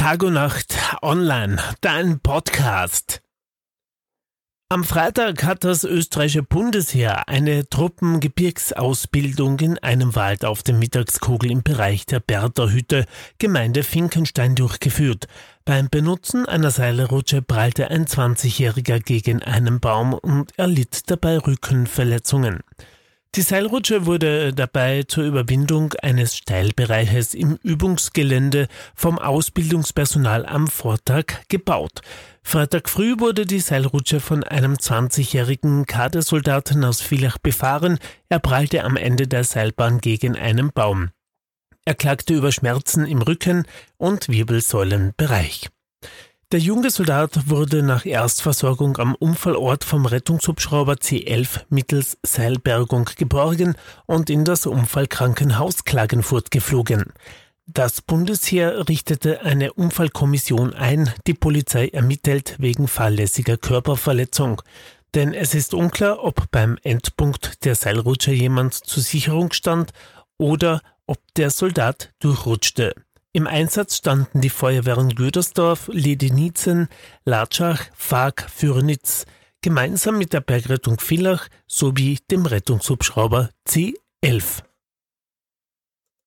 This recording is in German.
Tag und Nacht online, dein Podcast. Am Freitag hat das österreichische Bundesheer eine Truppengebirgsausbildung in einem Wald auf dem Mittagskogel im Bereich der Bertha-Hütte, Gemeinde Finkenstein, durchgeführt. Beim Benutzen einer Seilrutsche prallte ein 20-Jähriger gegen einen Baum und erlitt dabei Rückenverletzungen. Die Seilrutsche wurde dabei zur Überwindung eines Steilbereiches im Übungsgelände vom Ausbildungspersonal am Vortag gebaut. Freitag früh wurde die Seilrutsche von einem 20-jährigen Kadersoldaten aus Villach befahren. Er prallte am Ende der Seilbahn gegen einen Baum. Er klagte über Schmerzen im Rücken und Wirbelsäulenbereich. Der junge Soldat wurde nach Erstversorgung am Unfallort vom Rettungshubschrauber C11 mittels Seilbergung geborgen und in das Unfallkrankenhaus Klagenfurt geflogen. Das Bundesheer richtete eine Unfallkommission ein, die Polizei ermittelt wegen fahrlässiger Körperverletzung. Denn es ist unklar, ob beim Endpunkt der Seilrutsche jemand zur Sicherung stand oder ob der Soldat durchrutschte. Im Einsatz standen die Feuerwehren Gödersdorf, Ledenizen, Latschach, Fag, Fürnitz, gemeinsam mit der Bergrettung Villach sowie dem Rettungshubschrauber C11.